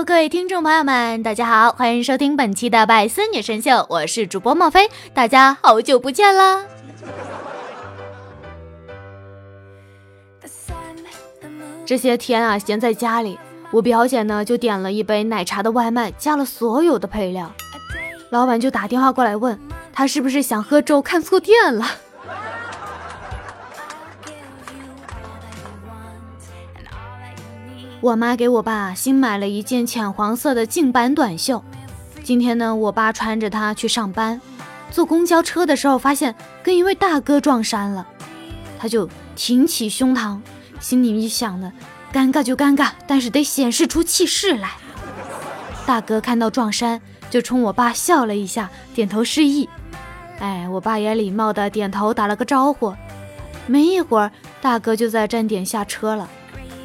各位听众朋友们，大家好，欢迎收听本期的百思女神秀，我是主播莫非，大家好久不见了。这些天啊，闲在家里，我表姐呢就点了一杯奶茶的外卖，加了所有的配料，老板就打电话过来问她是不是想喝粥，看错店了。我妈给我爸新买了一件浅黄色的净版短袖。今天呢，我爸穿着它去上班，坐公交车的时候发现跟一位大哥撞衫了，他就挺起胸膛，心里一想的，尴尬就尴尬，但是得显示出气势来。大哥看到撞衫，就冲我爸笑了一下，点头示意。哎，我爸也礼貌的点头打了个招呼。没一会儿，大哥就在站点下车了。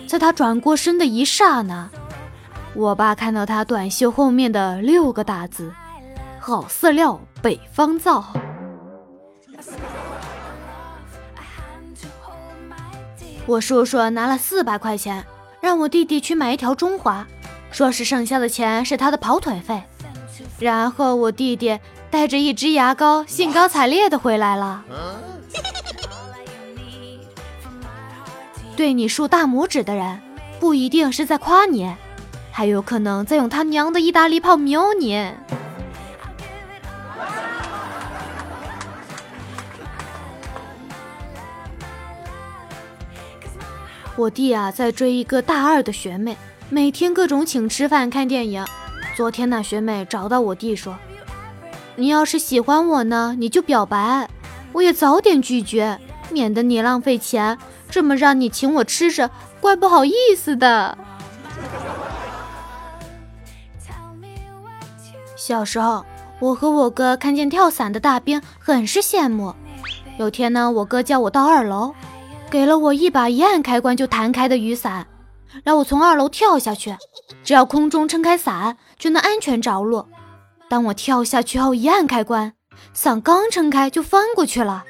在他转过身的一刹那，我爸看到他短袖后面的六个大字：“好饲料，北方造。”我叔叔拿了四百块钱，让我弟弟去买一条中华，说是剩下的钱是他的跑腿费。然后我弟弟带着一支牙膏，兴高采烈的回来了。对你竖大拇指的人，不一定是在夸你，还有可能在用他娘的意大利炮瞄你。我弟啊，在追一个大二的学妹，每天各种请吃饭、看电影。昨天那学妹找到我弟说：“你要是喜欢我呢，你就表白，我也早点拒绝，免得你浪费钱。”这么让你请我吃着，怪不好意思的。小时候，我和我哥看见跳伞的大兵，很是羡慕。有天呢，我哥叫我到二楼，给了我一把一按开关就弹开的雨伞，让我从二楼跳下去，只要空中撑开伞，就能安全着陆。当我跳下去后，一按开关，伞刚撑开就翻过去了，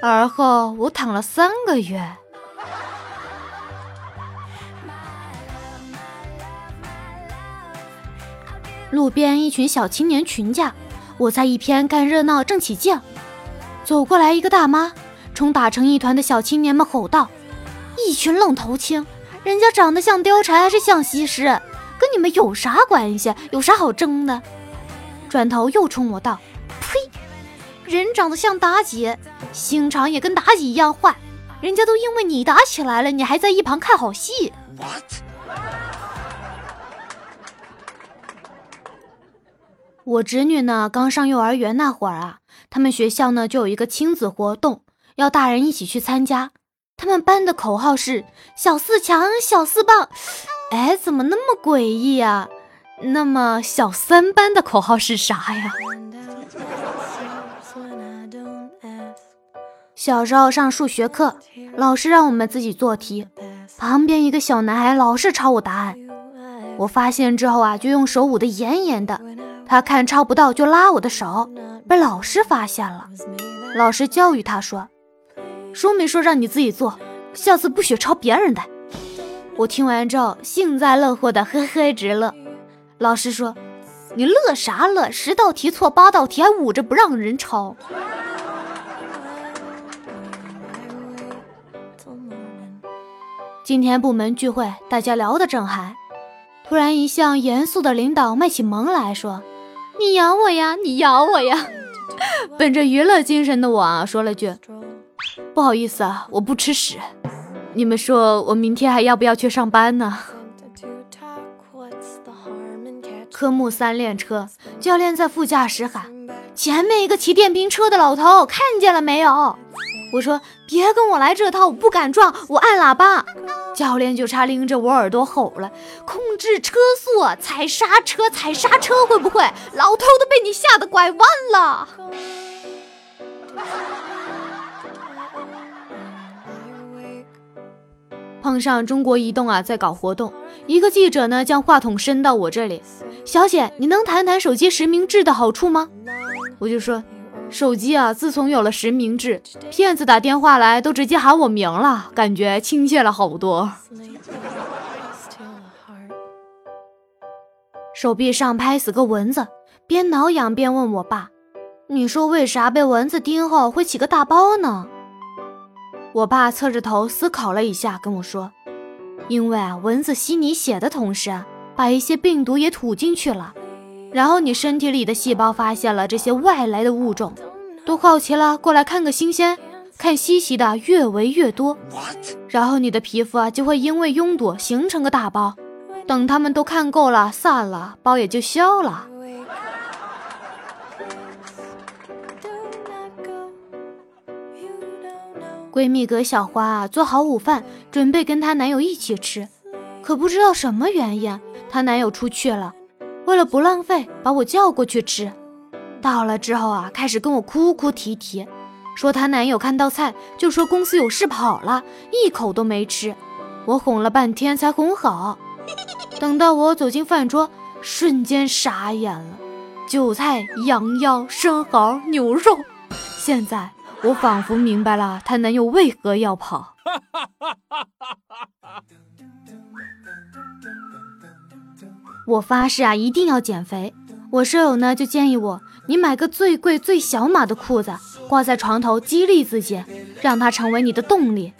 而后我躺了三个月。路边一群小青年群架，我在一边看热闹正起劲，走过来一个大妈，冲打成一团的小青年们吼道：“一群愣头青，人家长得像貂蝉还是像西施，跟你们有啥关系？有啥好争的？”转头又冲我道：“呸！人长得像妲己，心肠也跟妲己一样坏，人家都因为你打起来了，你还在一旁看好戏。”我侄女呢，刚上幼儿园那会儿啊，他们学校呢就有一个亲子活动，要大人一起去参加。他们班的口号是“小四强，小四棒”。哎，怎么那么诡异啊？那么小三班的口号是啥呀？小时候上数学课，老师让我们自己做题，旁边一个小男孩老是抄我答案，我发现之后啊，就用手捂得严严的。他看抄不到就拉我的手，被老师发现了。老师教育他说：“说没说让你自己做，下次不许抄别人的。”我听完之后幸灾乐祸的呵呵直乐。老师说：“你乐啥乐？十道题错八道题还捂着不让人抄。”今天部门聚会，大家聊得正嗨，突然一向严肃的领导卖起萌来说。你咬我呀！你咬我呀！本着娱乐精神的我啊，说了句：“不好意思啊，我不吃屎。”你们说我明天还要不要去上班呢？科目三练车，教练在副驾驶喊：“前面一个骑电瓶车的老头，看见了没有？”我说：“别跟我来这套，我不敢撞，我按喇叭。”教练就差拎着我耳朵吼了：“控制车速，踩刹车，踩刹车，会不会？”老头都被你吓得拐弯了。碰上中国移动啊，在搞活动，一个记者呢将话筒伸到我这里：“小姐，你能谈谈手机实名制的好处吗？”我就说。手机啊，自从有了实名制，骗子打电话来都直接喊我名了，感觉亲切了好多。手臂上拍死个蚊子，边挠痒边问我爸：“你说为啥被蚊子叮后会起个大包呢？”我爸侧着头思考了一下，跟我说：“因为啊，蚊子吸你血的同时，把一些病毒也吐进去了，然后你身体里的细胞发现了这些外来的物种，都好奇了，过来看个新鲜。”看稀奇的越围越多，然后你的皮肤啊就会因为拥堵形成个大包，等他们都看够了散了，包也就消了。闺蜜葛小花啊做好午饭，准备跟她男友一起吃，可不知道什么原因，她男友出去了，为了不浪费，把我叫过去吃。到了之后啊，开始跟我哭哭啼啼。说她男友看到菜就说公司有事跑了，一口都没吃。我哄了半天才哄好。等到我走进饭桌，瞬间傻眼了：韭菜、羊腰、生蚝、牛肉。现在我仿佛明白了她男友为何要跑。我发誓啊，一定要减肥。我舍友呢就建议我，你买个最贵最小码的裤子。挂在床头激励自己，让它成为你的动力。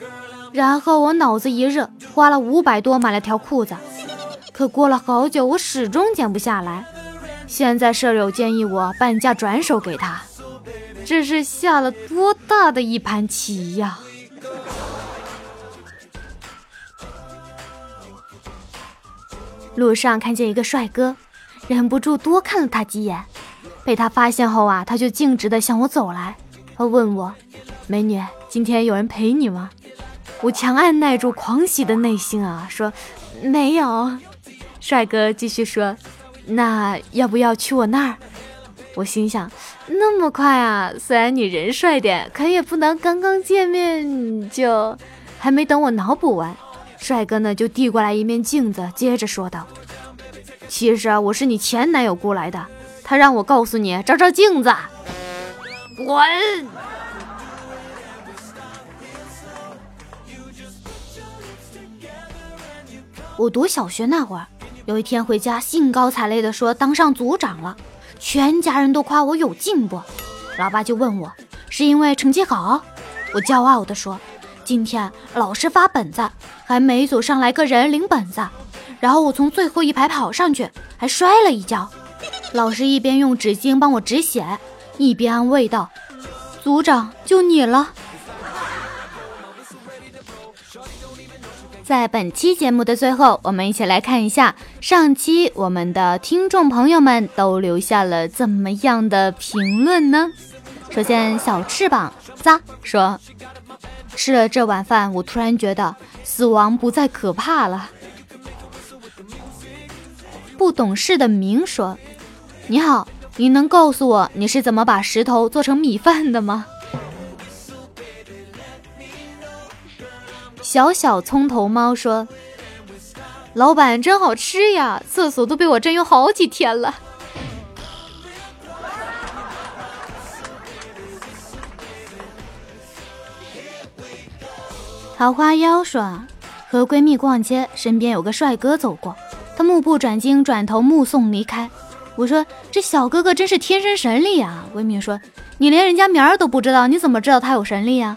然后我脑子一热，花了五百多买了条裤子。可过了好久，我始终减不下来。现在舍友建议我半价转手给他，这是下了多大的一盘棋呀！路上看见一个帅哥，忍不住多看了他几眼。被他发现后啊，他就径直的向我走来。他问我：“美女，今天有人陪你吗？”我强按耐住狂喜的内心啊，说：“没有。”帅哥继续说：“那要不要去我那儿？”我心想：“那么快啊！虽然你人帅点，可也不能刚刚见面就……还没等我脑补完，帅哥呢就递过来一面镜子，接着说道：“其实啊，我是你前男友雇来的，他让我告诉你照照镜子。”滚！我读小学那会儿，有一天回家，兴高采烈的说当上组长了，全家人都夸我有进步。老爸就问我是因为成绩好，我骄傲的说，今天老师发本子，还没组上来个人领本子，然后我从最后一排跑上去，还摔了一跤，老师一边用纸巾帮我止血。一边安慰道：“组长，就你了。”在本期节目的最后，我们一起来看一下上期我们的听众朋友们都留下了怎么样的评论呢？首先，小翅膀咂说：“吃了这碗饭，我突然觉得死亡不再可怕了。”不懂事的明说：“你好。”你能告诉我你是怎么把石头做成米饭的吗？小小葱头猫说：“老板真好吃呀，厕所都被我占用好几天了。”桃花妖说：“和闺蜜逛街，身边有个帅哥走过，她目不转睛，转头目送离开。”我说这小哥哥真是天生神力啊！闺蜜说你连人家名儿都不知道，你怎么知道他有神力啊？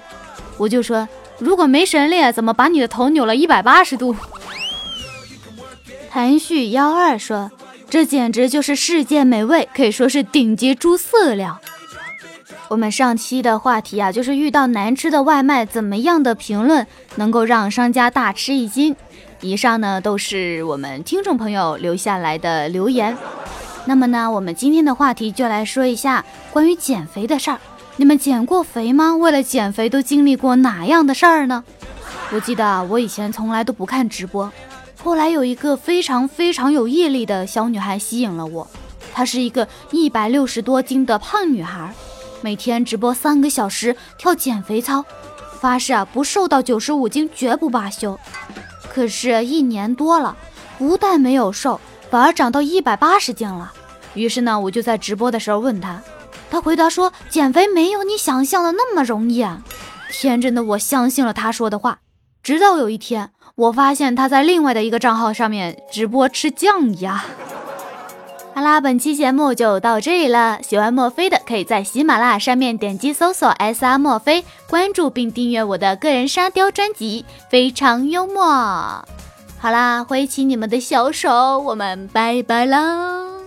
我就说如果没神力，怎么把你的头扭了一百八十度？谭旭幺二说这简直就是世界美味，可以说是顶级猪饲料。我们上期的话题啊，就是遇到难吃的外卖，怎么样的评论能够让商家大吃一惊？以上呢都是我们听众朋友留下来的留言。那么呢，我们今天的话题就来说一下关于减肥的事儿。你们减过肥吗？为了减肥都经历过哪样的事儿呢？我记得我以前从来都不看直播，后来有一个非常非常有毅力的小女孩吸引了我。她是一个一百六十多斤的胖女孩，每天直播三个小时跳减肥操，发誓啊不瘦到九十五斤绝不罢休。可是，一年多了，不但没有瘦。反而长到一百八十斤了，于是呢，我就在直播的时候问他，他回答说减肥没有你想象的那么容易啊。天真的我相信了他说的话，直到有一天，我发现他在另外的一个账号上面直播吃酱鸭。好啦，本期节目就到这里了。喜欢墨菲的，可以在喜马拉雅上面点击搜索 “S R 墨菲”，关注并订阅我的个人沙雕专辑，非常幽默。好啦，挥起你们的小手，我们拜拜啦！